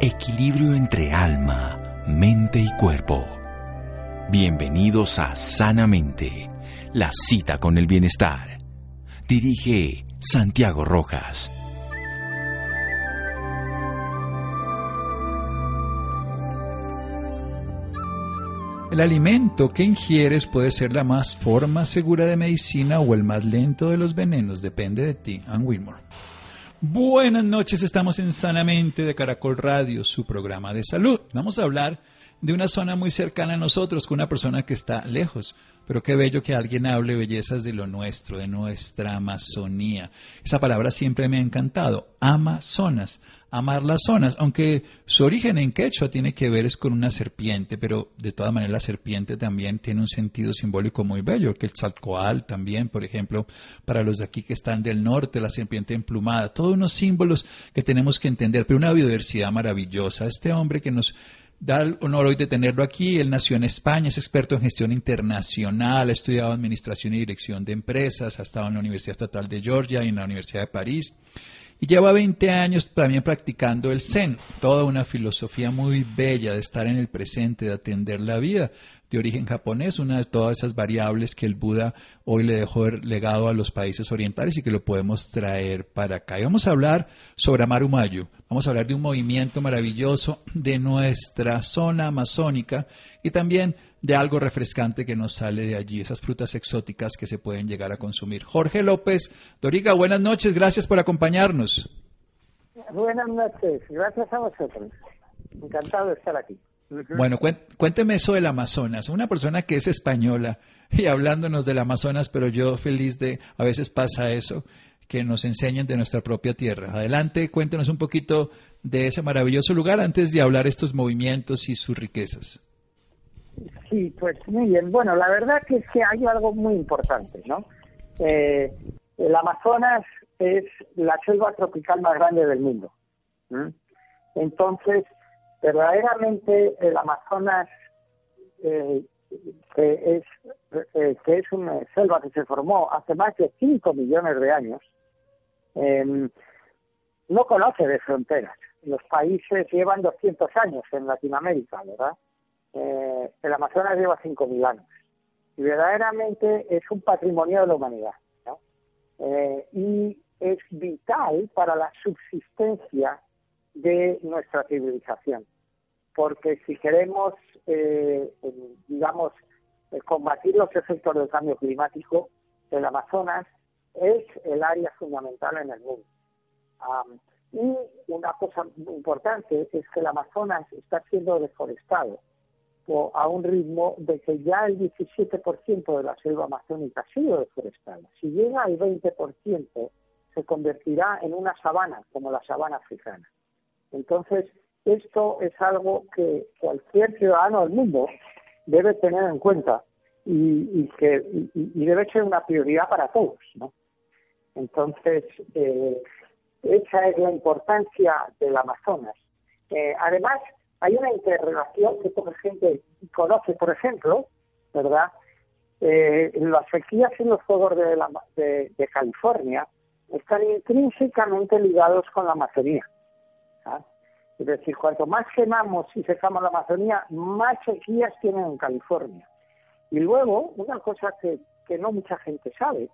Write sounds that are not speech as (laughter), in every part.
Equilibrio entre alma, mente y cuerpo. Bienvenidos a Sanamente, la cita con el bienestar. Dirige Santiago Rojas. El alimento que ingieres puede ser la más forma segura de medicina o el más lento de los venenos, depende de ti. Ann Wilmore. Buenas noches, estamos en Sanamente de Caracol Radio, su programa de salud. Vamos a hablar de una zona muy cercana a nosotros, con una persona que está lejos. Pero qué bello que alguien hable bellezas de lo nuestro, de nuestra Amazonía. Esa palabra siempre me ha encantado. Amazonas amar las zonas, aunque su origen en quechua tiene que ver es con una serpiente, pero de todas maneras la serpiente también tiene un sentido simbólico muy bello, que el Tzalcoal también, por ejemplo, para los de aquí que están del norte, la serpiente emplumada, todos unos símbolos que tenemos que entender, pero una biodiversidad maravillosa. Este hombre que nos da el honor hoy de tenerlo aquí. Él nació en España, es experto en gestión internacional, ha estudiado administración y dirección de empresas, ha estado en la Universidad Estatal de Georgia y en la Universidad de París y lleva 20 años también practicando el Zen, toda una filosofía muy bella de estar en el presente, de atender la vida, de origen japonés, una de todas esas variables que el Buda hoy le dejó legado a los países orientales y que lo podemos traer para acá. Y vamos a hablar sobre Amarumayo, vamos a hablar de un movimiento maravilloso de nuestra zona amazónica y también de algo refrescante que nos sale de allí, esas frutas exóticas que se pueden llegar a consumir. Jorge López, Doriga, buenas noches, gracias por acompañarnos. Buenas noches, gracias a vosotros. Encantado de estar aquí. Bueno, cuénteme eso del Amazonas. Una persona que es española y hablándonos del Amazonas, pero yo feliz de, a veces pasa eso, que nos enseñen de nuestra propia tierra. Adelante, cuéntenos un poquito de ese maravilloso lugar antes de hablar estos movimientos y sus riquezas. Sí, pues muy bien. Bueno, la verdad que es que hay algo muy importante, ¿no? Eh, el Amazonas es la selva tropical más grande del mundo. Entonces, verdaderamente el Amazonas, eh, que, es, eh, que es una selva que se formó hace más de 5 millones de años, em, no conoce de fronteras. Los países llevan 200 años en Latinoamérica, ¿verdad? eh, el Amazonas lleva 5.000 años y verdaderamente es un patrimonio de la humanidad. Eh, y es vital para la subsistencia de nuestra civilización. Porque si queremos, eh, digamos, eh, combatir los efectos del cambio climático, el Amazonas es el área fundamental en el mundo. y una cosa importante es que el Amazonas está siendo deforestado a un ritmo de que ya el 17% de la selva amazónica ha sido deforestada. Si llega al 20%, se convertirá en una sabana, como la sabana africana. Entonces, esto es algo que cualquier ciudadano del mundo debe tener en cuenta y, que y, debe ser una prioridad para todos. ¿no? Entonces, eh, esa es la importancia del Amazonas. Eh, además, hay una interrelación que poca gente conoce, por ejemplo, ¿verdad? Eh, las sequías y los fuegos de, de, California están intrínsecamente ligados con la Amazonía. ¿ah? Es decir, cuanto más quemamos y secamos la Amazonía, más sequías tienen en California. Y luego, una cosa que, que no mucha gente sabe,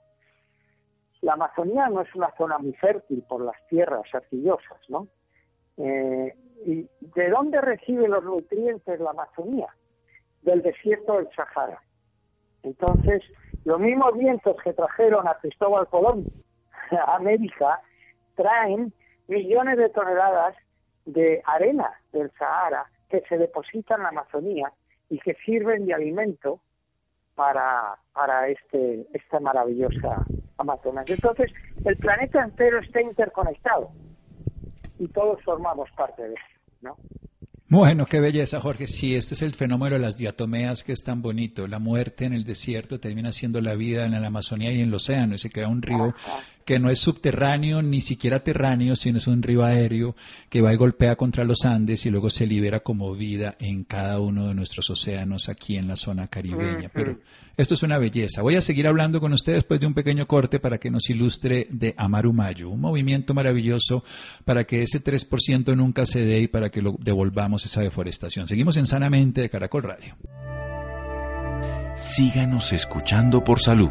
la Amazonía no es una zona muy fértil por las tierras arcillosas, ¿no? Eh, ¿Y de dónde recibe los nutrientes la Amazonía? Del desierto del Sahara. Entonces, los mismos vientos que trajeron a Cristóbal Colón (laughs) a América traen millones de toneladas de arena del Sahara que se depositan en la Amazonía y que sirven de alimento para, para este, esta maravillosa Amazonas. Entonces, el planeta entero está interconectado y todos formamos parte de eso, ¿no? Bueno, qué belleza, Jorge. Sí, este es el fenómeno de las diatomeas que es tan bonito. La muerte en el desierto termina siendo la vida en la Amazonía y en el océano y se crea un río que no es subterráneo ni siquiera terráneo, sino es un río aéreo que va y golpea contra los Andes y luego se libera como vida en cada uno de nuestros océanos aquí en la zona caribeña. Pero esto es una belleza. Voy a seguir hablando con usted después de un pequeño corte para que nos ilustre de Amarumayo, un movimiento maravilloso para que ese 3% nunca se dé y para que lo devolvamos esa deforestación. Seguimos en Sanamente de Caracol Radio. Síganos escuchando por salud.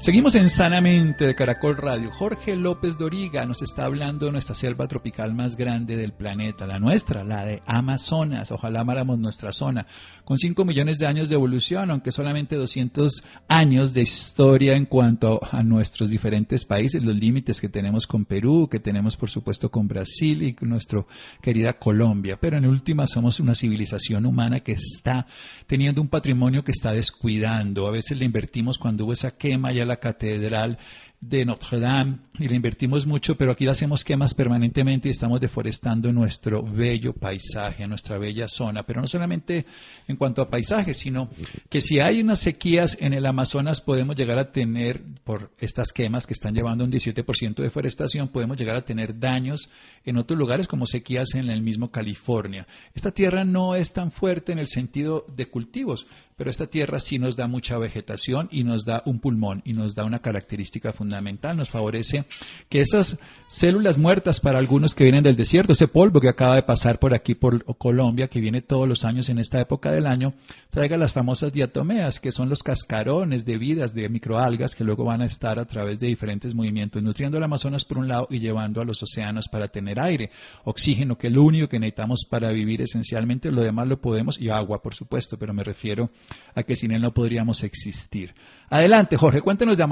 Seguimos en Sanamente de Caracol Radio. Jorge López Doriga nos está hablando de nuestra selva tropical más grande del planeta, la nuestra, la de Amazonas. Ojalá amáramos nuestra zona, con 5 millones de años de evolución, aunque solamente 200 años de historia en cuanto a nuestros diferentes países, los límites que tenemos con Perú, que tenemos por supuesto con Brasil y con nuestra querida Colombia. Pero en última somos una civilización humana que está teniendo un patrimonio que está descuidando. A veces le invertimos cuando hubo esa quema ya la catedral de Notre Dame y le invertimos mucho, pero aquí hacemos quemas permanentemente y estamos deforestando nuestro bello paisaje, nuestra bella zona. Pero no solamente en cuanto a paisaje, sino que si hay unas sequías en el Amazonas, podemos llegar a tener, por estas quemas que están llevando un 17% de deforestación, podemos llegar a tener daños en otros lugares como sequías en el mismo California. Esta tierra no es tan fuerte en el sentido de cultivos, pero esta tierra sí nos da mucha vegetación y nos da un pulmón y nos da una característica fundamental, nos favorece que esas células muertas para algunos que vienen del desierto, ese polvo que acaba de pasar por aquí por Colombia, que viene todos los años en esta época del año, traiga las famosas diatomeas, que son los cascarones de vidas de microalgas que luego van a estar a través de diferentes movimientos, nutriendo el Amazonas por un lado y llevando a los océanos para tener aire, oxígeno, que es lo único que necesitamos para vivir esencialmente, lo demás lo podemos, y agua, por supuesto, pero me refiero a que sin él no podríamos existir. Adelante, Jorge, cuéntenos de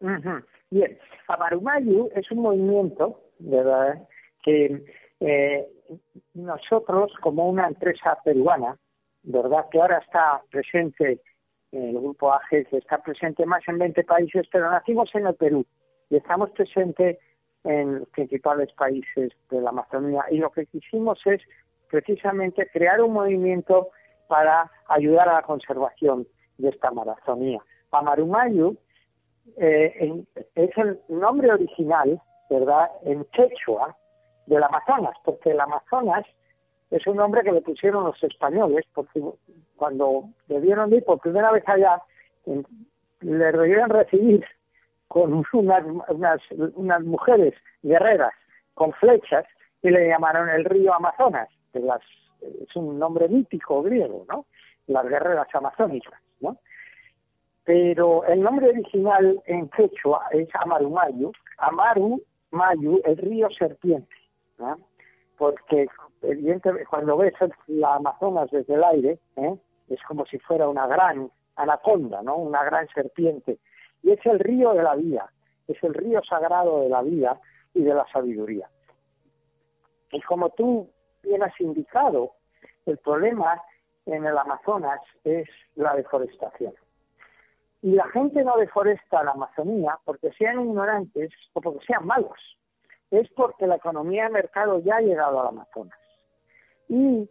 Amarumayu. Bien, Amarumayu es un movimiento, ¿verdad?, que eh, nosotros, como una empresa peruana, ¿verdad?, que ahora está presente, el grupo AGE, está presente más en 20 países, pero nacimos en el Perú y estamos presentes en los principales países de la Amazonía. Y lo que quisimos es precisamente crear un movimiento para ayudar a la conservación de esta Amazonía. Amarumayu eh, es el nombre original, ¿verdad?, en quechua del Amazonas, porque el Amazonas es un nombre que le pusieron los españoles, porque cuando debieron ir por primera vez allá, le debieron recibir con unas, unas, unas mujeres guerreras con flechas y le llamaron el río Amazonas, las es un nombre mítico griego, ¿no? Las guerreras amazónicas, ¿no? Pero el nombre original en quechua es Amarumayu, Amaru Mayu, el río serpiente. Porque evidentemente cuando ves la Amazonas desde el aire, ¿eh? es como si fuera una gran anaconda, ¿no? Una gran serpiente. Y es el río de la vida, es el río sagrado de la vida y de la sabiduría. Y como tú bien has indicado, el problema en el Amazonas es la deforestación. Y la gente no deforesta la Amazonía porque sean ignorantes o porque sean malos. Es porque la economía de mercado ya ha llegado al Amazonas. Y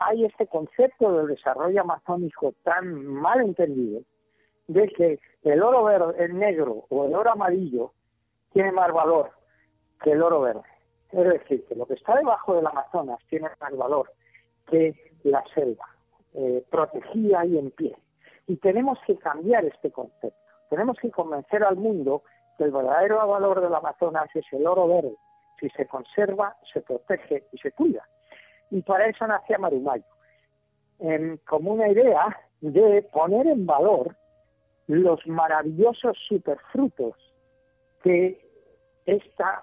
hay este concepto del desarrollo amazónico tan mal entendido de que el oro verde, el negro o el oro amarillo tiene más valor que el oro verde. Es decir, que lo que está debajo del Amazonas tiene más valor que la selva, eh, protegida y en pie. Y tenemos que cambiar este concepto. Tenemos que convencer al mundo que el verdadero valor del Amazonas es el oro verde. Si se conserva, se protege y se cuida. Y para eso nace Marumayo, como una idea de poner en valor los maravillosos superfrutos que esta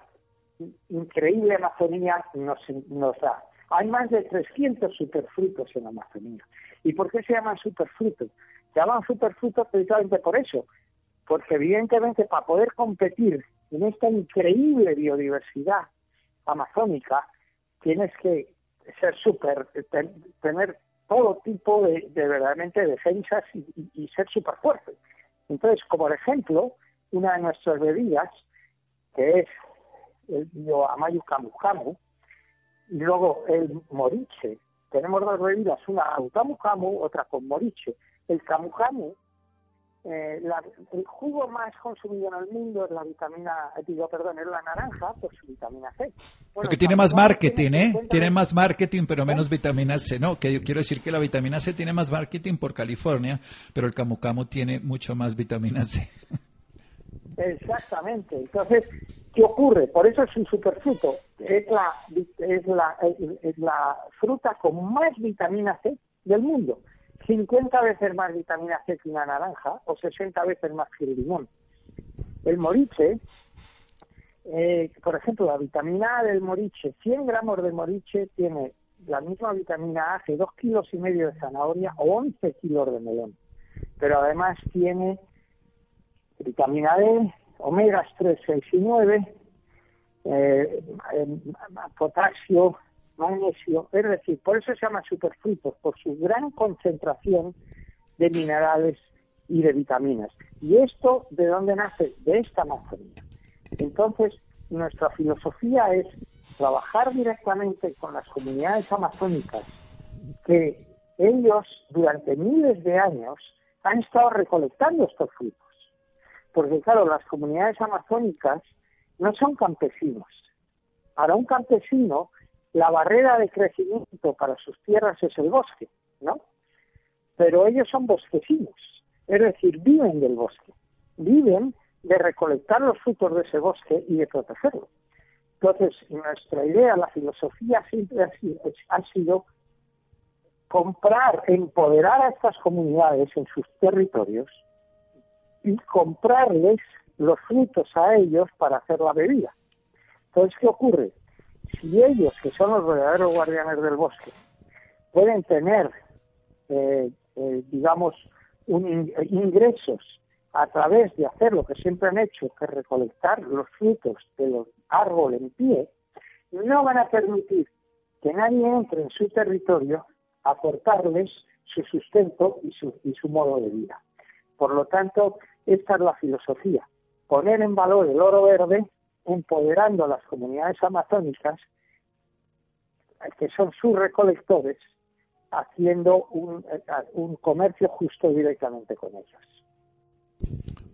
increíble Amazonía nos, nos da. Hay más de 300 superfrutos en Amazonía. ¿Y por qué se llaman superfrutos? Llaman superfrutos precisamente por eso, porque evidentemente para poder competir en esta increíble biodiversidad amazónica, tienes que ser super, tener todo tipo de, verdaderamente defensas y, ser súper fuerte. Entonces, como por ejemplo, una de nuestras bebidas, que es el Amayu Camu Camu, y luego el Moriche. Tenemos dos bebidas, una Camu Camu, otra con Moriche. El Camu Camu eh, el jugo más consumido en el mundo es la vitamina, digo, perdón, es la naranja por su vitamina C. Porque tiene más marketing, ¿eh? Tiene más marketing, pero menos ¿Eh? vitamina C. No, que yo quiero decir que la vitamina C tiene más marketing por California, pero el camu camu tiene mucho más vitamina C. Exactamente. Entonces, ¿qué ocurre? Por eso es un superfruto. Es la, es la, es la fruta con más vitamina C del mundo. 50 veces más vitamina C que una naranja o 60 veces más que el limón. El moriche, eh, por ejemplo, la vitamina A del moriche, 100 gramos de moriche tiene la misma vitamina A que 2 kilos y medio de zanahoria o 11 kilos de melón. Pero además tiene vitamina D, omegas 3, 6 y 9, eh, potasio, magnesio, es decir, por eso se llama superfrutos, por su gran concentración de minerales y de vitaminas. ¿Y esto de dónde nace? De esta Amazonía. Entonces, nuestra filosofía es trabajar directamente con las comunidades amazónicas que ellos durante miles de años han estado recolectando estos frutos. Porque claro, las comunidades amazónicas no son campesinos. Para un campesino, la barrera de crecimiento para sus tierras es el bosque, ¿no? Pero ellos son bosquecinos, es decir, viven del bosque, viven de recolectar los frutos de ese bosque y de protegerlo. Entonces, nuestra idea, la filosofía siempre ha sido, ha sido comprar, empoderar a estas comunidades en sus territorios y comprarles los frutos a ellos para hacer la bebida. Entonces, ¿qué ocurre? Si ellos, que son los verdaderos guardianes del bosque, pueden tener, eh, eh, digamos, un ingresos a través de hacer lo que siempre han hecho, que recolectar los frutos de los árboles en pie, no van a permitir que nadie entre en su territorio a cortarles su sustento y su, y su modo de vida. Por lo tanto, esta es la filosofía, poner en valor el oro verde empoderando a las comunidades amazónicas, que son sus recolectores, haciendo un, un comercio justo directamente con ellos.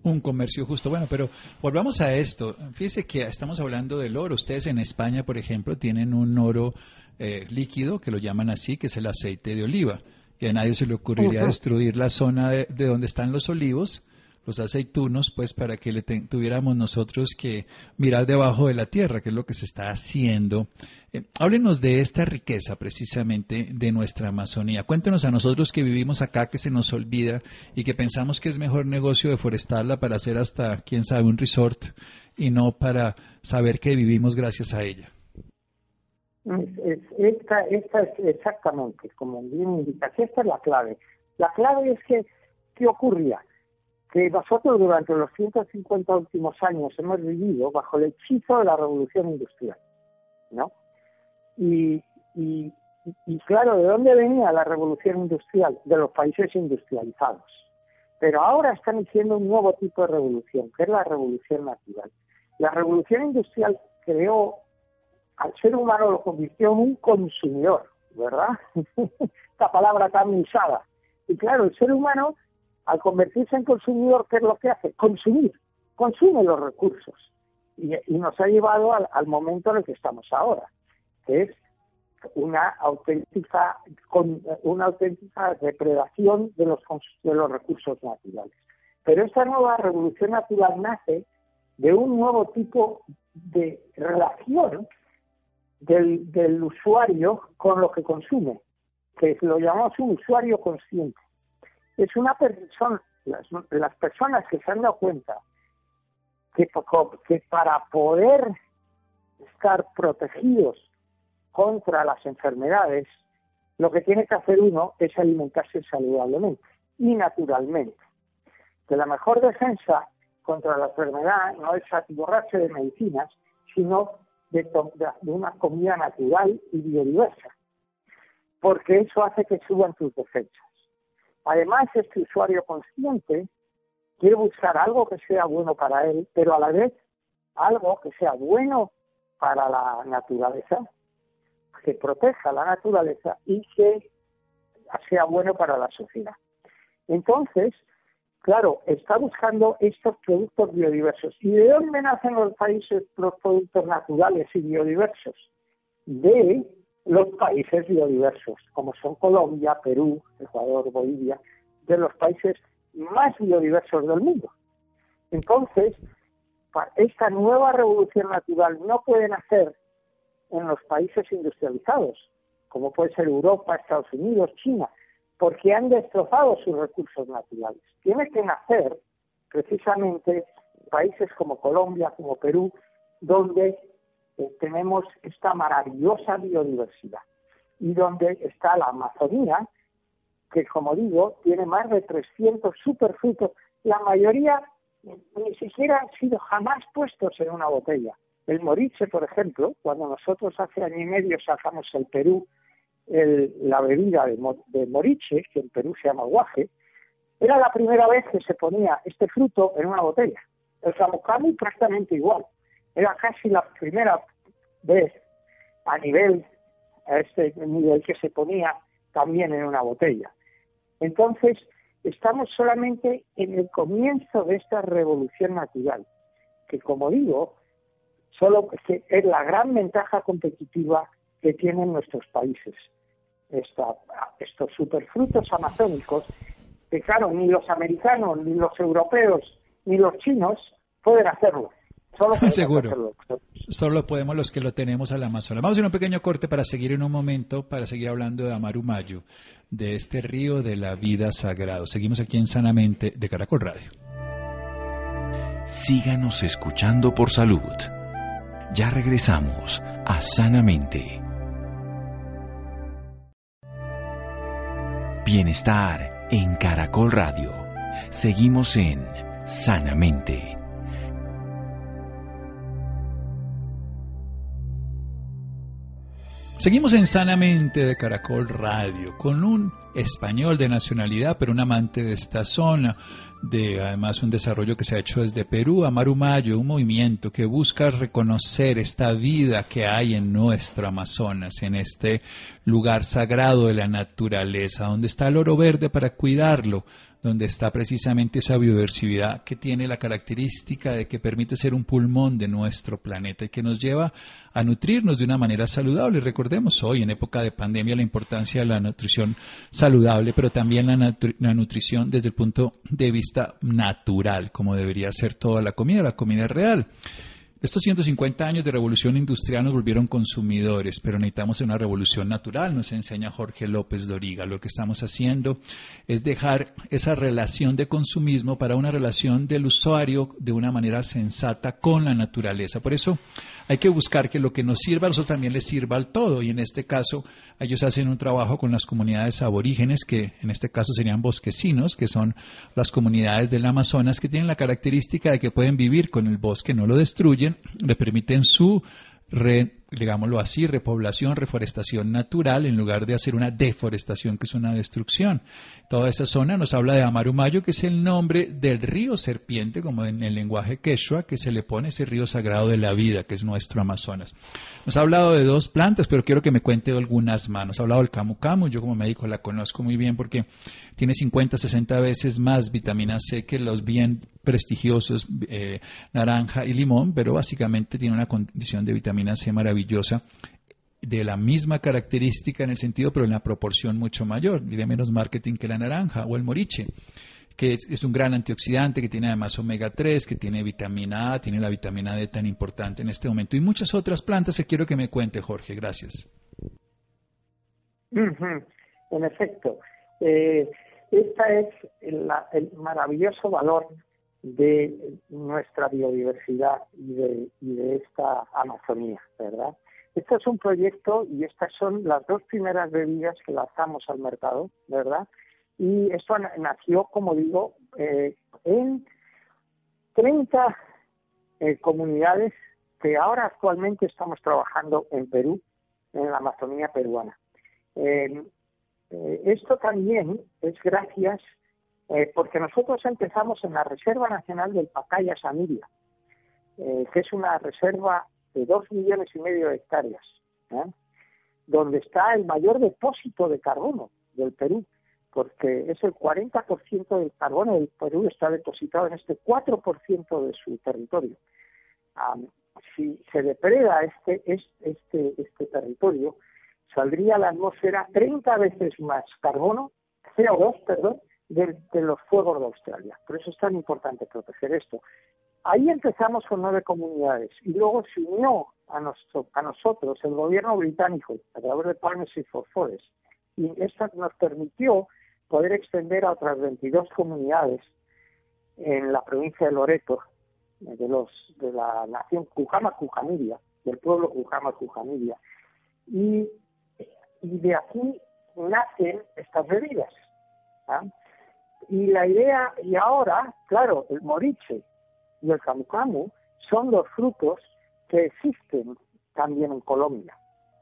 Un comercio justo. Bueno, pero volvamos a esto. Fíjese que estamos hablando del oro. Ustedes en España, por ejemplo, tienen un oro eh, líquido, que lo llaman así, que es el aceite de oliva. Que a nadie se le ocurriría destruir la zona de, de donde están los olivos los aceitunos, pues para que le tuviéramos nosotros que mirar debajo de la tierra, que es lo que se está haciendo. Eh, háblenos de esta riqueza precisamente de nuestra Amazonía. Cuéntenos a nosotros que vivimos acá, que se nos olvida y que pensamos que es mejor negocio deforestarla para hacer hasta, quién sabe, un resort y no para saber que vivimos gracias a ella. esta, esta es exactamente, como bien indica, esta es la clave. La clave es que, ¿qué ocurría? Que nosotros durante los 150 últimos años hemos vivido bajo el hechizo de la revolución industrial, ¿no? Y, claro, ¿de dónde venía la revolución industrial? De los países industrializados. Pero ahora están haciendo un nuevo tipo de revolución, que es la revolución natural. La revolución industrial creó al ser humano lo convirtió en un consumidor, ¿verdad? (laughs) Esta palabra tan usada. Y claro, el ser humano al convertirse en consumidor, ¿qué es lo que hace? Consumir, consume los recursos. Y, nos ha llevado al, momento en el que estamos ahora, que es una auténtica, una auténtica depredación de los, de los recursos naturales. Pero esta nueva revolución natural nace de un nuevo tipo de relación del, del usuario con lo que consume, que lo llamamos un usuario consciente es una persona, las, personas que se han dado cuenta que, para poder estar protegidos contra las enfermedades, lo que tiene que hacer uno es alimentarse saludablemente y naturalmente. Que la mejor defensa contra la enfermedad no es atiborrarse de medicinas, sino de, de, una comida natural y biodiversa. porque eso hace que suban tus defensas. Además, este usuario consciente quiere buscar algo que sea bueno para él, pero a la vez algo que sea bueno para la naturaleza, que proteja la naturaleza y que sea bueno para la sociedad. Entonces, claro, está buscando estos productos biodiversos. ¿Y de dónde nacen los países los productos naturales y biodiversos? De los países biodiversos, como son Colombia, Perú, Ecuador, Bolivia, de los países más biodiversos del mundo. Entonces, esta nueva revolución natural no puede nacer en los países industrializados, como puede ser Europa, Estados Unidos, China, porque han destrozado sus recursos naturales. Tiene que nacer precisamente países como Colombia, como Perú, donde eh, tenemos esta maravillosa biodiversidad y donde está la Amazonía, que como digo, tiene más de 300 superfrutos, la mayoría ni siquiera han sido jamás puestos en una botella. El moriche, por ejemplo, cuando nosotros hace año y medio sacamos el Perú la bebida de, moriche, que en Perú se llama guaje, era la primera vez que se ponía este fruto en una botella. El camucamu prácticamente igual. Era casi la primera vez a nivel, a este nivel que se ponía también en una botella. Entonces, estamos solamente en el comienzo de esta revolución natural, que como digo, solo es la gran ventaja competitiva que tienen nuestros países estos superfrutos amazónicos que claro, ni los americanos, ni los europeos, ni los chinos pueden hacerlo. Solo (laughs) Seguro. Solo podemos los que lo tenemos al Amazonas. Vamos a hacer un pequeño corte para seguir en un momento, para seguir hablando de Amarumayo, de este río de la vida sagrado. Seguimos aquí en Sanamente de Caracol Radio. Síganos escuchando por salud. Ya regresamos a Sanamente. Bienestar en Caracol Radio. Seguimos en Sanamente. Seguimos en Sanamente de Caracol Radio con un español de nacionalidad, pero un amante de esta zona, de además un desarrollo que se ha hecho desde Perú, Amarumayo, un movimiento que busca reconocer esta vida que hay en nuestro Amazonas, en este lugar sagrado de la naturaleza, donde está el oro verde para cuidarlo, donde está precisamente esa biodiversidad que tiene la característica de que permite ser un pulmón de nuestro planeta y que nos lleva a nutrirnos de una manera saludable. Recordemos hoy, en época de pandemia, la importancia de la nutrición saludable, pero también la, la nutrición desde el punto de vista natural, como debería ser toda la comida, la comida real. Estos 150 años de revolución industrial nos volvieron consumidores, pero necesitamos una revolución natural, nos enseña Jorge López Doriga. Lo que estamos haciendo es dejar esa relación de consumismo para una relación del usuario de una manera sensata con la naturaleza. Por eso hay que buscar que lo que nos sirva a nosotros también le sirva al todo. Y en este caso, ellos hacen un trabajo con las comunidades aborígenes, que en este caso serían bosquecinos, que son las comunidades del Amazonas, que tienen la característica de que pueden vivir con el bosque, no lo destruyen, le permiten su digámoslo así, repoblación, reforestación natural, en lugar de hacer una deforestación, que es una destrucción. Toda esa zona nos habla de Amarumayo, que es el nombre del río serpiente, como en el lenguaje quechua, que se le pone ese río sagrado de la vida, que es nuestro Amazonas. Nos ha hablado de dos plantas, pero quiero que me cuente algunas más. Nos ha hablado del camu camu, yo como médico la conozco muy bien porque tiene 50, 60 veces más vitamina C que los bien prestigiosos eh, naranja y limón, pero básicamente tiene una condición de vitamina C maravillosa de la misma característica en el sentido, pero en la proporción mucho mayor, diré menos marketing que la naranja o el moriche que es, un gran antioxidante, que tiene además omega 3, que tiene vitamina A, tiene la vitamina D tan importante en este momento, y muchas otras plantas que quiero que me cuente, Jorge. Gracias. En efecto, eh, es el, maravilloso valor de nuestra biodiversidad y de, esta Amazonía, ¿verdad? Este es un proyecto y estas son las dos primeras bebidas que lanzamos al mercado, ¿verdad? Y esto nació, como digo, eh, en 30 eh, comunidades que ahora actualmente estamos trabajando en Perú, en la Amazonía peruana. Eh, esto también es gracias, eh, porque nosotros empezamos en la Reserva Nacional del Pacaya Samiria, que es una reserva de dos millones y medio de hectáreas, donde está el mayor depósito de carbono del Perú, porque es el 40% del carbono del Perú está depositado en este 4% de su territorio. si se depreda este, este, este territorio, saldría a la atmósfera 30 veces más carbono, CO2, perdón, de, los fuegos de Australia. Por eso es tan importante proteger esto. Ahí empezamos con nueve comunidades y luego se unió a, a nosotros el gobierno británico a través de Partnership for Forest y esto nos permitió poder extender a otras 22 comunidades en la provincia de Loreto, de los de la nación Cujama Cujamiria, del pueblo Cujama Cujamiria. Y y de aquí nacen estas bebidas. ¿ah? Y la idea, y ahora, claro, el moriche y el camu camu son los frutos que existen también en Colombia.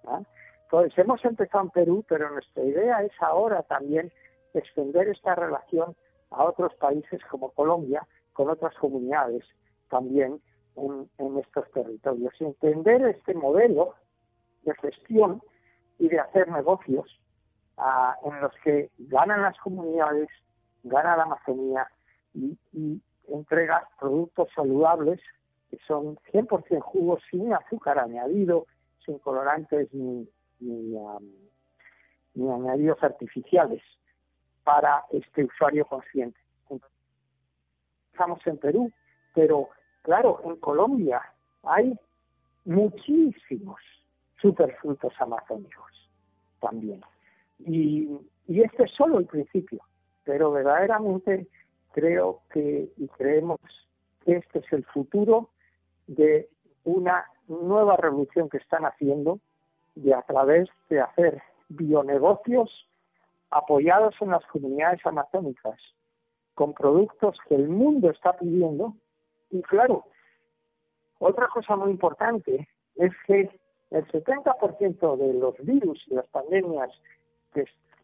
¿ah? Entonces, hemos empezado en Perú, pero nuestra idea es ahora también extender esta relación a otros países como Colombia, con otras comunidades también en, en estos territorios. Y entender este modelo de gestión y de hacer negocios ah, en los que ganan las comunidades, gana la Amazonía y, entrega productos saludables que son 100% jugos sin azúcar añadido, sin colorantes ni, ni, ni añadidos artificiales para este usuario consciente. Estamos en Perú, pero claro, en Colombia hay muchísimos superfrutos amazónicos también. Y, y este es solo el principio, pero verdaderamente creo que y creemos que este es el futuro de una nueva revolución que están haciendo de a través de hacer bionegocios apoyados en las comunidades amazónicas con productos que el mundo está pidiendo. Y claro, otra cosa muy importante es que el 70% de los virus y las pandemias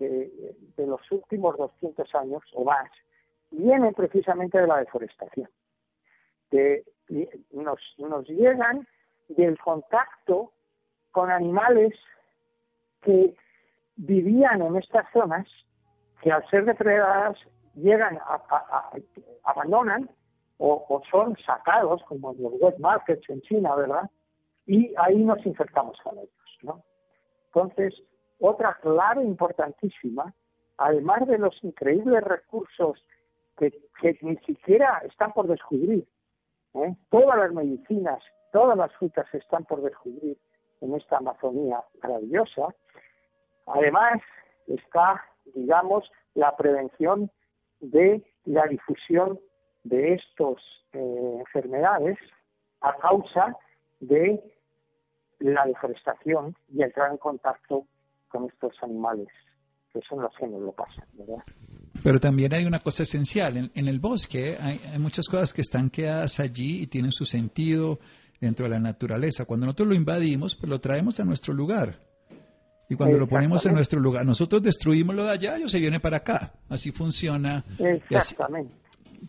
de, de los últimos 200 años o más vienen precisamente de la deforestación. nos, nos llegan del contacto con animales que vivían en estas zonas, que al ser depredadas llegan a, abandonan o, o, son sacados, como en los wet markets en China, ¿verdad? y ahí nos infectamos con ellos, ¿no? Entonces, otra clave importantísima, además de los increíbles recursos que, ni siquiera están por descubrir, ¿eh? todas las medicinas, todas las frutas están por descubrir en esta Amazonía maravillosa, además está, digamos, la prevención de la difusión de estas eh, enfermedades a causa de la deforestación y entrar en contacto con estos animales, que son los que nos lo pasan, ¿verdad? Pero también hay una cosa esencial. En, el bosque hay, muchas cosas que están quedadas allí y tienen su sentido dentro de la naturaleza. Cuando nosotros lo invadimos, pues lo traemos a nuestro lugar. Y cuando lo ponemos en nuestro lugar, nosotros destruimos lo de allá, ellos se viene para acá. Así funciona. Exactamente.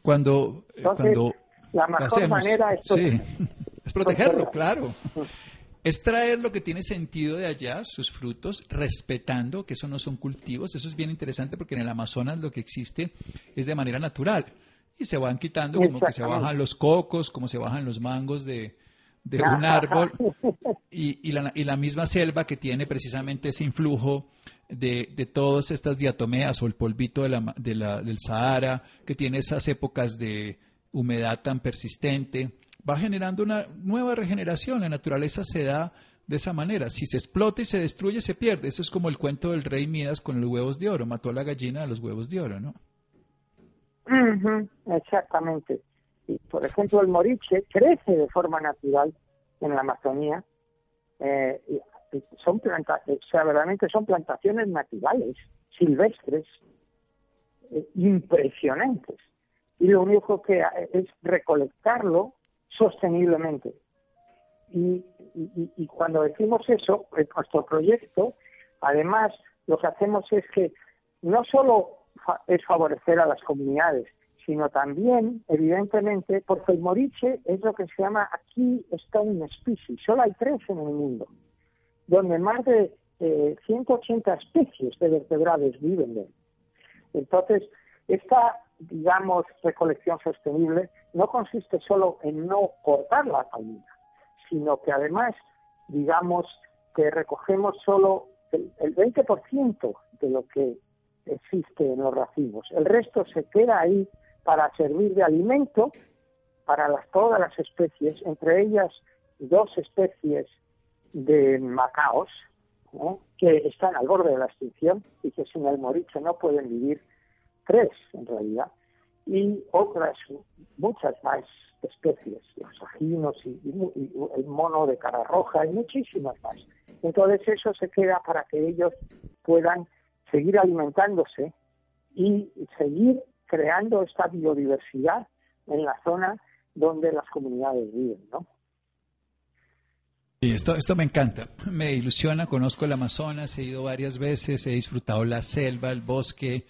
cuando, cuando la mejor manera es, (laughs) es protegerlo, claro es traer lo que tiene sentido de allá, sus frutos, respetando que eso no son cultivos. Eso es bien interesante porque en el Amazonas lo que existe es de manera natural. Y se van quitando como que se bajan los cocos, como se bajan los mangos de, un árbol. Y, la, misma selva que tiene precisamente ese influjo de, todas estas diatomeas o el polvito del Sahara, que tiene esas épocas de humedad tan persistente va generando una nueva regeneración. La naturaleza se da de esa manera. Si se explota y se destruye, se pierde. Eso es como el cuento del rey Midas con los huevos de oro. Mató a la gallina de los huevos de oro, ¿no? exactamente. Y, por ejemplo, el moriche crece de forma natural en la Amazonía. Eh, son plantas, o sea, verdaderamente son plantaciones naturales, silvestres, eh, impresionantes. Y lo único que es recolectarlo sosteniblemente. Y, cuando decimos eso, nuestro proyecto, además lo que hacemos es que no solo es favorecer a las comunidades, sino también, evidentemente, porque el moriche es lo que se llama aquí está una species, solo hay tres en el mundo, donde más de 180 eh, especies de vertebrados viven de. Entonces, esta, digamos, recolección sostenible no consiste solo en no cortar la palmera, sino que además, digamos, que recogemos solo el, el 20% de lo que existe en los racimos. El resto se queda ahí para servir de alimento para las, todas las especies, entre ellas dos especies de macaos que están al borde de la extinción y que sin el moricho no pueden vivir, tres en realidad, y otras muchas más especies, los ajinos y, el mono de cara roja y muchísimas más. Entonces eso se queda para que ellos puedan seguir alimentándose y seguir creando esta biodiversidad en la zona donde las comunidades viven, ¿no? Y esto, esto me encanta, (laughs) me ilusiona, conozco el Amazonas, he ido varias veces, he disfrutado la selva, el bosque,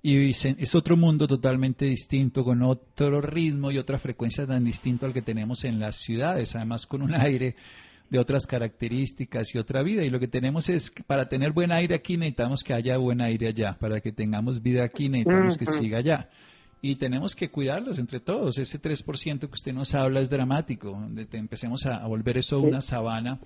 y es otro mundo totalmente distinto, con otro ritmo y otra frecuencia tan distinto al que tenemos en las ciudades, además con un (laughs) aire de otras características y otra vida. Y lo que tenemos es, que para tener buen aire aquí necesitamos que haya buen aire allá, para que tengamos vida aquí necesitamos que siga allá. Y tenemos que cuidarlos entre todos. Ese 3% que usted nos habla es dramático, donde empecemos a, volver eso una sabana.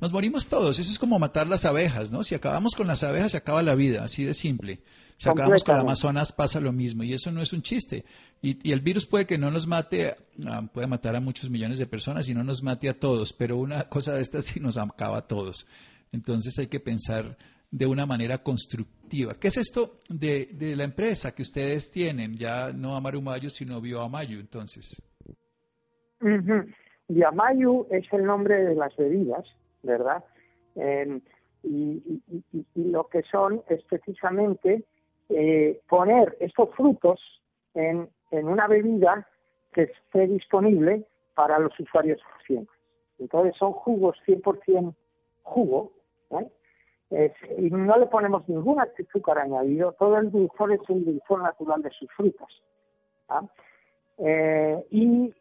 Nos morimos todos, eso es como matar las abejas, ¿no? Si acabamos con las abejas, se acaba la vida, así de simple. Si acabamos con el Amazonas, pasa lo mismo, y eso no es un chiste. Y, el virus puede que no nos mate, ah, puede matar a muchos millones de personas y no nos mate a todos, pero una cosa de estas sí nos acaba a todos. Entonces hay que pensar de una manera constructiva. ¿Qué es esto de, la empresa que ustedes tienen? Ya no Amarumayu, sino Bioamayu, entonces. Bioamayu es el nombre de las bebidas, ¿verdad? Em, y, lo que son es precisamente eh, poner estos frutos en en una bebida que esté disponible para los usuarios pacientes. Entonces son jugos 100% jugo, ¿eh? y no le ponemos ningún azúcar añadido, todo el dulzor es un dulzor natural de sus frutas. ¿ah? Eh, y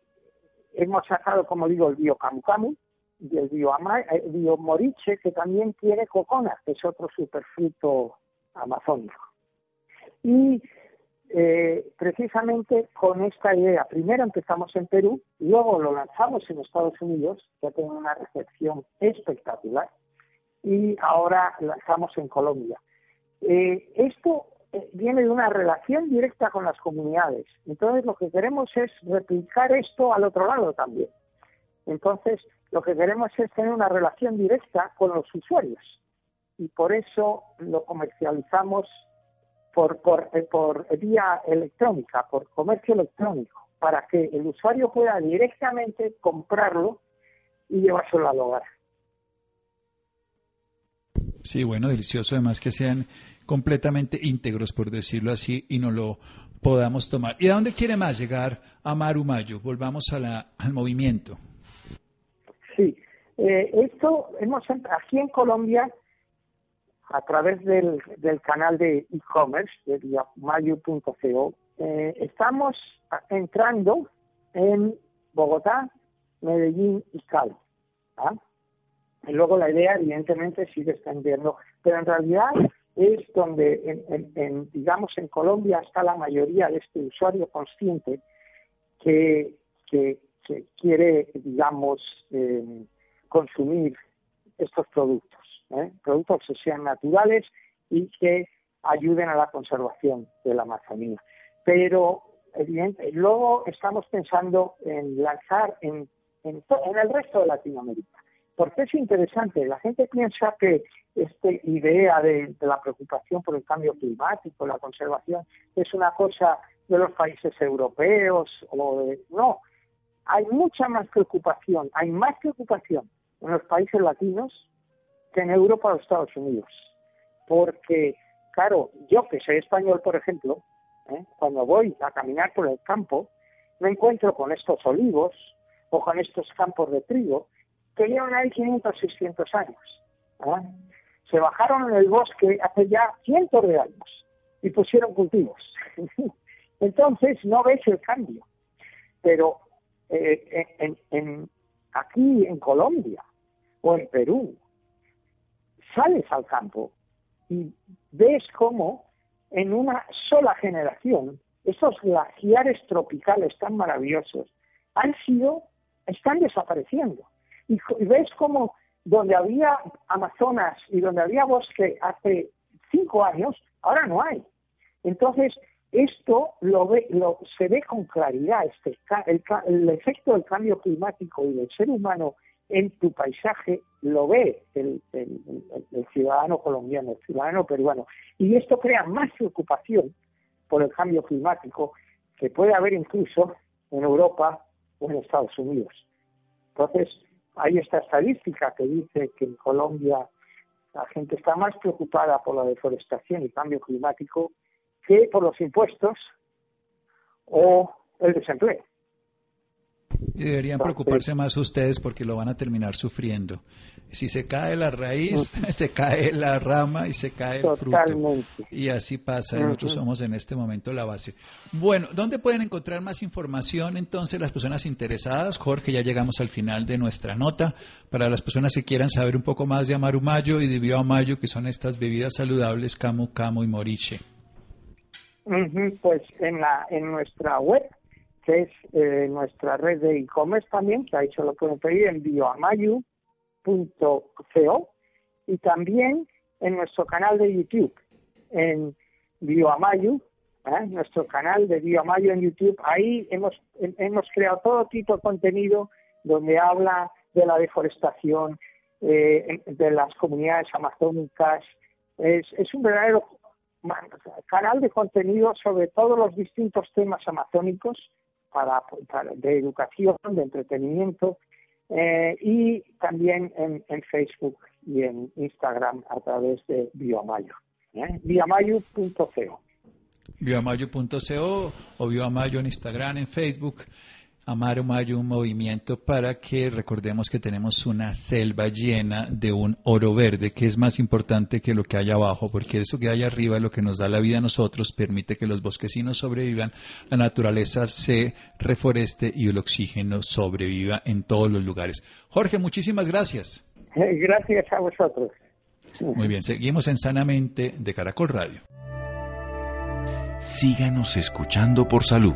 hemos sacado, como digo, el bio camu camu y el bio, el bio moriche, que también tiene cocona, que es otro superfruto amazónico. Y eh, precisamente con esta idea. Primero empezamos en Perú, luego lo lanzamos en Estados Unidos, que ha tenido una recepción espectacular, y ahora lanzamos en Colombia. Eh, esto eh, viene de una relación directa con las comunidades. Entonces lo que queremos es replicar esto al otro lado también. Entonces lo que queremos es tener una relación directa con los usuarios. Y por eso lo comercializamos por, por, eh, por vía electrónica, por comercio electrónico, para que el usuario pueda directamente comprarlo y llevárselo al hogar. Sí, bueno, delicioso además que sean completamente íntegros, por decirlo así, y no lo podamos tomar. ¿Y a dónde quiere más llegar a Mayo? Volvamos a la, al movimiento. Eh, esto hemos aquí en Colombia a través del, del canal de e-commerce de mayu.co, eh, estamos entrando en Bogotá, Medellín y Cali. ¿ah? Y luego la idea, evidentemente, sigue extendiendo, pero en realidad es donde, en, digamos, en Colombia está la mayoría de este usuario consciente que, que, quiere, digamos, eh, consumir estos productos. ¿eh? productos que sean naturales y que ayuden a la conservación de la Amazonía. Pero, evidente, luego estamos pensando en lanzar en, el resto de Latinoamérica. Porque es interesante, la gente piensa que esta idea de, la preocupación por el cambio climático, la conservación, es una cosa de los países europeos o de, no, hay mucha más preocupación, hay más preocupación en los países latinos en Europa o Estados Unidos. Porque, claro, yo que soy español, por ejemplo, ¿eh? cuando voy a caminar por el campo, me encuentro con estos olivos o con estos campos de trigo que llevan ahí 500, 600 años. ¿eh? se bajaron en el bosque hace ya cientos de años y pusieron cultivos. (laughs) Entonces no ves el cambio. Pero eh, en, en, aquí en Colombia o en Perú, sales al campo y ves cómo en una sola generación esos glaciares tropicales tan maravillosos han sido, están desapareciendo. Y, ves cómo donde había Amazonas y donde había bosque hace cinco años, ahora no hay. Entonces, esto lo ve, lo, se ve con claridad, este, el, el, efecto del cambio climático y del ser humano en tu paisaje lo ve el, ciudadano colombiano, el ciudadano peruano. Y esto crea más preocupación por el cambio climático que puede haber incluso en Europa o en Estados Unidos. Entonces, hay esta estadística que dice que en Colombia la gente está más preocupada por la deforestación y cambio climático que por los impuestos o el desempleo. Y deberían preocuparse más ustedes porque lo van a terminar sufriendo. Si se cae la raíz, (laughs) se cae la rama y se cae el fruto. Y así pasa. Nosotros somos en este momento la base. Bueno, ¿dónde pueden encontrar más información entonces las personas interesadas? Jorge, ya llegamos al final de nuestra nota. Para las personas que quieran saber un poco más de Amarumayo y de Bioamayo, que son estas bebidas saludables, Camu, Camu y Moriche. Pues en, la, en nuestra web que es eh, nuestra red de e-commerce también, que ahí se lo pueden pedir en bioamayu.co y también en nuestro canal de YouTube, en Bioamayu, ¿eh? nuestro canal de Bioamayu en YouTube. Ahí hemos, hemos creado todo tipo de contenido donde habla de la deforestación, eh, de las comunidades amazónicas. Es, es un verdadero canal de contenido sobre todos los distintos temas amazónicos para, de educación, de entretenimiento eh, y también en, Facebook y en Instagram a través de Bioamayo. ¿eh? Bioamayo.co. Bioamayo.co o Bioamayo en Instagram, en Facebook. Amaro Mayo, un movimiento para que recordemos que tenemos una selva llena de un oro verde, que es más importante que lo que hay abajo, porque eso que hay arriba es lo que nos da la vida a nosotros, permite que los bosquecinos sobrevivan, la naturaleza se reforeste y el oxígeno sobreviva en todos los lugares. Jorge, muchísimas gracias. Gracias a vosotros. Muy bien, seguimos en Sanamente de Caracol Radio. Síganos escuchando por salud.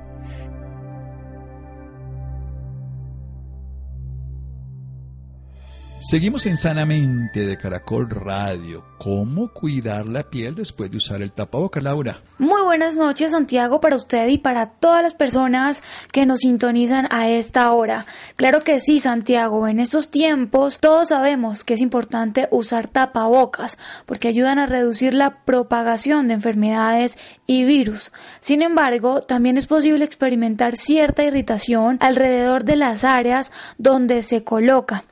Seguimos en Sanamente de Caracol Radio. ¿Cómo cuidar la piel después de usar el tapabocas, Laura? Muy buenas noches, Santiago, para usted y para todas las personas que nos sintonizan a esta hora. Claro que sí, Santiago, en estos tiempos todos sabemos que es importante usar tapabocas porque ayudan a reducir la propagación de enfermedades y virus. Sin embargo, también es posible experimentar cierta irritación alrededor de las áreas donde se coloca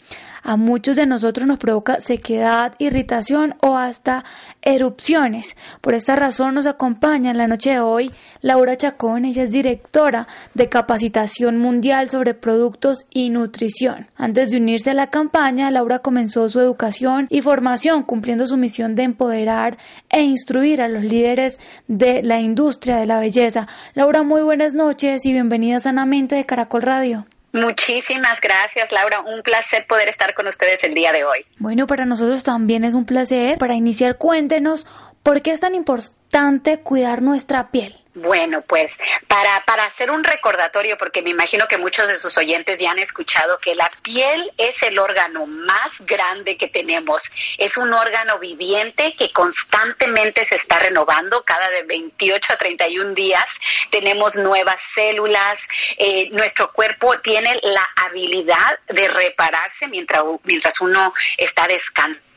a muchos de nosotros nos provoca sequedad, irritación o hasta erupciones. Por esta razón nos acompaña en la noche de hoy Laura Chacón, ella es directora de capacitación mundial sobre productos y nutrición. Antes de unirse a la campaña, Laura comenzó su educación y formación cumpliendo su misión de empoderar e instruir a los líderes de la industria de la belleza. Laura, muy buenas noches y bienvenida sanamente de Caracol Radio. Muchísimas gracias, Laura. Un placer poder estar con ustedes el día de hoy. Bueno, para nosotros también es un placer. Para iniciar, cuéntenos por qué es tan importante cuidar nuestra piel. Bueno, pues para, para hacer un recordatorio, porque me imagino que muchos de sus oyentes ya han escuchado que la piel es el órgano más grande que tenemos. Es un órgano viviente que constantemente se está renovando cada de 28 a 31 días. Tenemos nuevas células. Eh, nuestro cuerpo tiene la habilidad de repararse mientras, mientras uno está descansando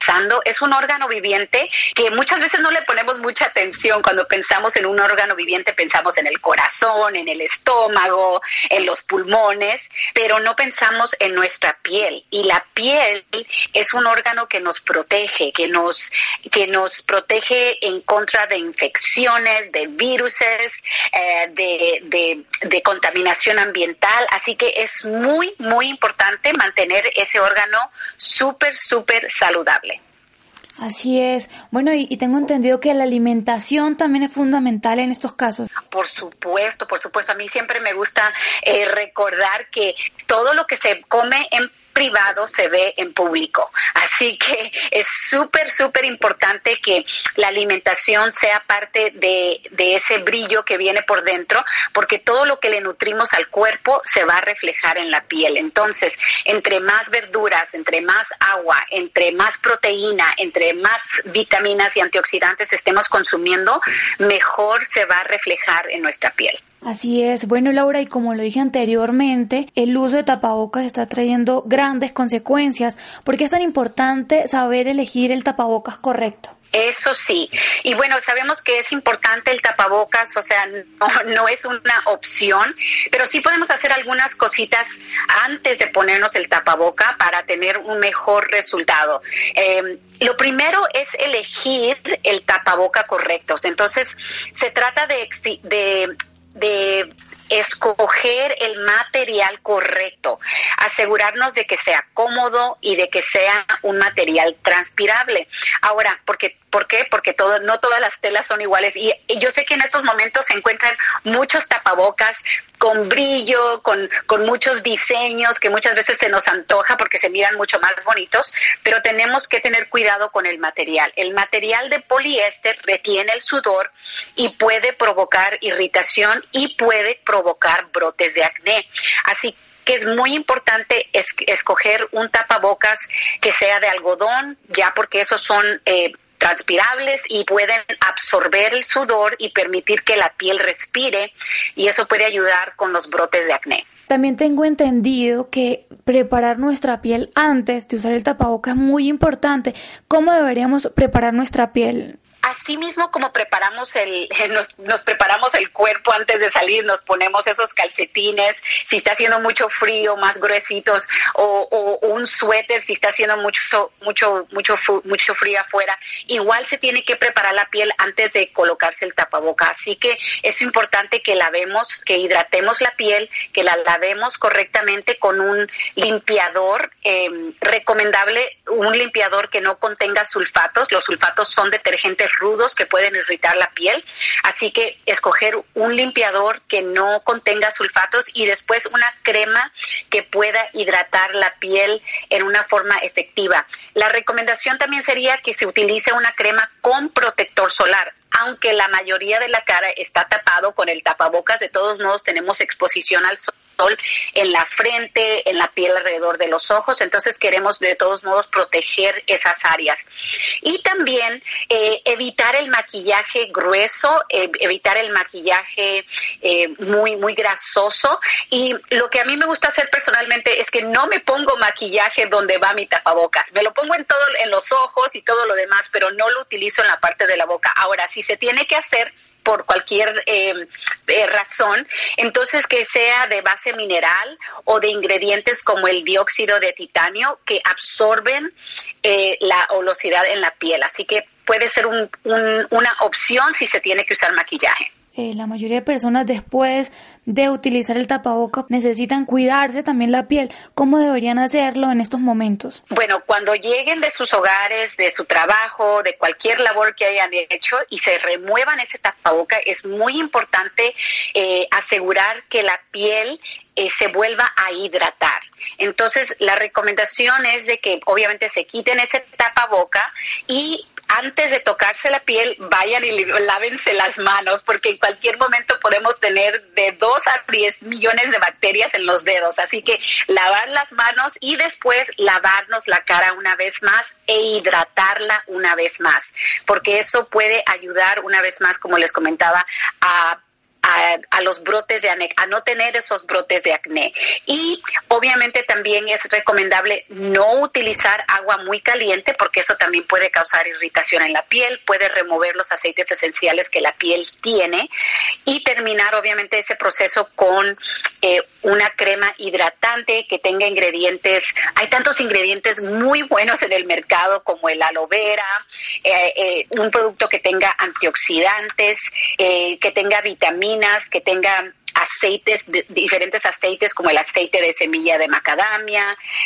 es un órgano viviente que muchas veces no le ponemos mucha atención. Cuando pensamos en un órgano viviente, pensamos en el corazón, en el estómago, en los pulmones, pero no pensamos en nuestra piel. Y la piel es un órgano que nos protege, que nos, que nos protege en contra de infecciones, de virus, eh, de, de, de contaminación ambiental. Así que es muy, muy importante mantener ese órgano súper, súper saludable. Así es. Bueno, y, tengo entendido que la alimentación también es fundamental en estos casos. Por supuesto, por supuesto. A mí siempre me gusta eh, recordar que todo lo que se come en privado se ve en público. Así que es súper, súper importante que la alimentación sea parte de, de, ese brillo que viene por dentro, porque todo lo que le nutrimos al cuerpo se va a reflejar en la piel. Entonces, entre más verduras, entre más agua, entre más proteína, entre más vitaminas y antioxidantes estemos consumiendo, mejor se va a reflejar en nuestra piel. Así es. Bueno, Laura, y como lo dije anteriormente, el uso de tapabocas está trayendo grandes consecuencias. ¿Por qué es tan importante saber elegir el tapabocas correcto? Eso sí. Y bueno, sabemos que es importante el tapabocas, o sea, no, no, es una opción, pero sí podemos hacer algunas cositas antes de ponernos el tapaboca para tener un mejor resultado. Eh, lo primero es elegir el tapaboca correcto. Entonces, se trata de, de de escoger el material correcto, asegurarnos de que sea cómodo y de que sea un material transpirable. Ahora, porque ¿Por qué? Porque todo, no todas las telas son iguales. Y yo sé que en estos momentos se encuentran muchos tapabocas con brillo, con, con muchos diseños que muchas veces se nos antoja porque se miran mucho más bonitos, pero tenemos que tener cuidado con el material. El material de poliéster retiene el sudor y puede provocar irritación y puede provocar brotes de acné. Así que es muy importante escoger un tapabocas que sea de algodón, ya porque esos son eh, transpirables y pueden absorber el sudor y permitir que la piel respire y eso puede ayudar con los brotes de acné. También tengo entendido que preparar nuestra piel antes de usar el tapaboca es muy importante. ¿Cómo deberíamos preparar nuestra piel? Así mismo como preparamos el, (laughs) nos, preparamos el cuerpo antes de salir, nos ponemos esos calcetines, si está haciendo mucho frío, más gruesitos, o, un suéter si está haciendo mucho, mucho, mucho, mucho frío afuera. Igual se tiene que preparar la piel antes de colocarse el tapaboca. Así que es importante que lavemos, que hidratemos la piel, que la lavemos correctamente con un limpiador em, recomendable, un limpiador que no contenga sulfatos. Los sulfatos son detergentes rudos que pueden irritar la piel. Así que escoger un limpiador que no contenga sulfatos y después una crema que pueda hidratar la piel en una forma efectiva. La recomendación también sería que se utilice una crema con protector solar aunque la mayoría de la cara está tapado con el tapabocas, de todos modos tenemos exposición al sol en la frente, en la piel alrededor de los ojos, entonces queremos de todos modos proteger esas áreas. Y también eh, evitar el maquillaje grueso, eh, evitar el maquillaje eh, muy, muy grasoso. Y lo que a mí me gusta hacer personalmente es que no me pongo maquillaje donde va mi tapabocas, me lo pongo en todo, en los ojos y todo lo demás, pero no lo utilizo en la parte de la boca. Ahora, si se tiene que hacer, por cualquier eh, eh, razón, entonces que sea de base mineral o de ingredientes como el dióxido de titanio que absorben eh, la olosidad en la piel. Así que puede ser una opción si se tiene que usar maquillaje. Eh, la mayoría de personas después de utilizar el tapaboca necesitan cuidarse también la piel. ¿Cómo deberían hacerlo en estos momentos? Bueno, cuando lleguen de sus hogares, de su trabajo, de cualquier labor que hayan hecho y se remuevan ese tapaboca, es muy importante eh, asegurar que la piel eh, se vuelva a hidratar. Entonces, la recomendación es de que obviamente se quiten ese tapaboca y antes de tocarse la piel, vayan y lávense las manos, porque en cualquier momento podemos tener de 2 a 10 millones de bacterias en los dedos. Así que lavar las manos y después lavarnos la cara una vez más e hidratarla una vez más, porque eso puede ayudar una vez más, como les comentaba, a a, los brotes de acné, a no tener esos brotes de acné. Y obviamente también es recomendable no utilizar agua muy caliente porque eso también puede causar irritación en la piel, puede remover los aceites esenciales que la piel tiene y terminar obviamente ese proceso con eh, una crema hidratante que tenga ingredientes, hay tantos ingredientes muy buenos en el mercado como el aloe vera, eh, eh, un producto que tenga antioxidantes, que tenga vitaminas, que tenga aceites, diferentes aceites como el aceite de semilla de macadamia,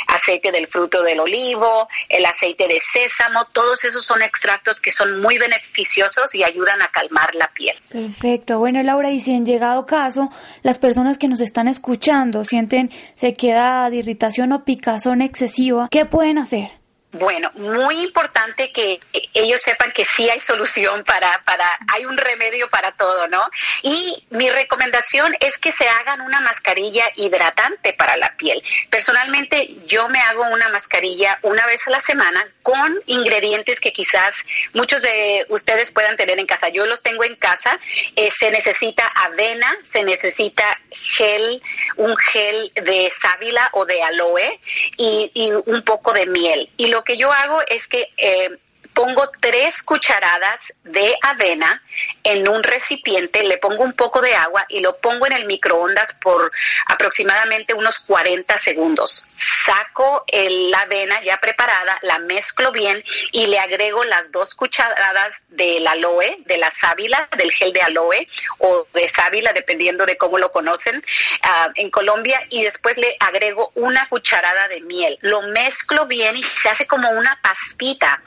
aceite del fruto del olivo, el aceite de sésamo, todos esos son extractos que son muy beneficiosos y ayudan a calmar la piel. Perfecto. Bueno, Laura, y si en llegado caso las personas que nos están escuchando sienten sequedad, irritación o picazón excesiva, ¿qué pueden hacer? Bueno, muy importante que ellos sepan que sí hay solución para, para, hay un remedio para todo, ¿no? Y mi recomendación es que se hagan una mascarilla hidratante para la piel. Personalmente, yo me hago una mascarilla una vez a la semana con ingredientes que quizás muchos de ustedes puedan tener en casa. Yo los tengo en casa. Eh, se necesita avena, se necesita gel, un gel de sábila o de aloe y, un poco de miel. Y lo que yo hago es que eh, pongo tres cucharadas de avena en un recipiente, le pongo un poco de agua y lo pongo en el microondas por aproximadamente unos 40 segundos. Saco la avena ya preparada, la mezclo bien y le agrego las dos cucharadas del aloe, de la sábila, del gel de aloe o de sábila, dependiendo de cómo lo conocen ah, en Colombia, y después le agrego una cucharada de miel. Lo mezclo bien y se hace como una pastita.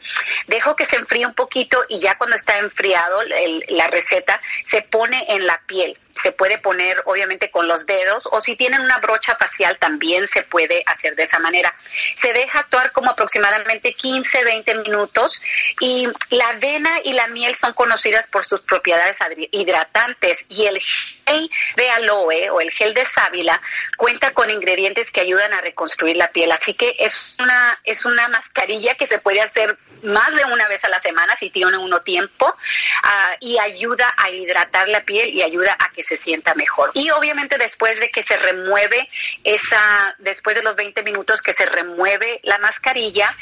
Dejo que se enfríe un poquito y ya cuando está enfriado la receta se pone en la piel se puede poner obviamente con los dedos o si tienen una brocha facial también se puede hacer de esa manera. Se deja actuar como aproximadamente 15, 20 minutos y la avena y la miel son conocidas por sus propiedades hidratantes y el gel de aloe o el gel de sábila cuenta con ingredientes que ayudan a reconstruir la piel. Así que es una, es una mascarilla que se puede hacer más de una vez a la semana si tiene uno tiempo ah, y ayuda a hidratar la piel y ayuda a que se sienta mejor. Y obviamente después de que se remueve esa, después de los 20 minutos que se remueve la mascarilla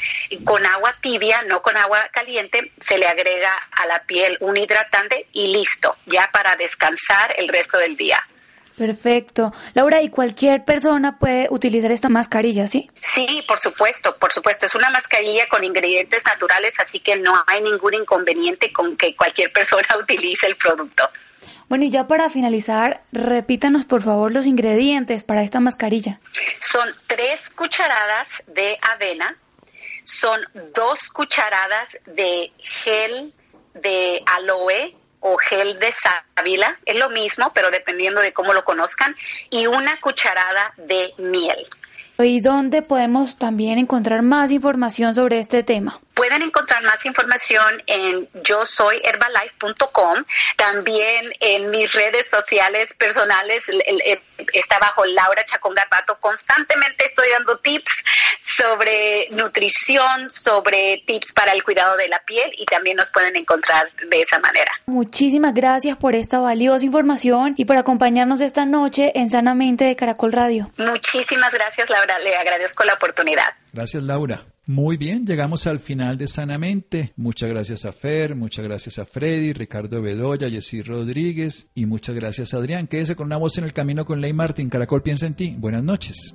con agua tibia, no con agua caliente, se le agrega a la piel un hidratante y listo, ya para descansar el resto del día. Perfecto. Laura, ¿y cualquier persona puede utilizar esta mascarilla, sí? Sí, por supuesto, por supuesto. Es una mascarilla con ingredientes naturales, así que no hay ningún inconveniente con que cualquier (laughs) persona utilice el producto. Bueno, y ya para finalizar, repítanos por favor los ingredientes para esta mascarilla. Son tres cucharadas de avena, son dos cucharadas de gel de aloe o gel de sábila, es lo mismo, pero dependiendo de cómo lo conozcan, y una cucharada de miel. ¿Y dónde podemos también encontrar más información sobre este tema? Pueden encontrar más información en yo soy herbalife.com, también en mis redes sociales personales está bajo Laura Chacón Garbato. Constantemente estoy dando tips sobre nutrición, sobre tips para el cuidado de la piel y también nos pueden encontrar de esa manera. Muchísimas gracias por esta valiosa información y por acompañarnos esta noche en Sanamente de Caracol Radio. Muchísimas gracias Laura, le agradezco la oportunidad. Gracias Laura. Muy bien, llegamos al final de Sanamente. Muchas gracias a Fer, muchas gracias a Freddy, Ricardo Bedoya, Jessy Rodríguez y muchas gracias a Adrián. Quédese con una voz en el camino con Ley Martín. Caracol piensa en ti. Buenas noches.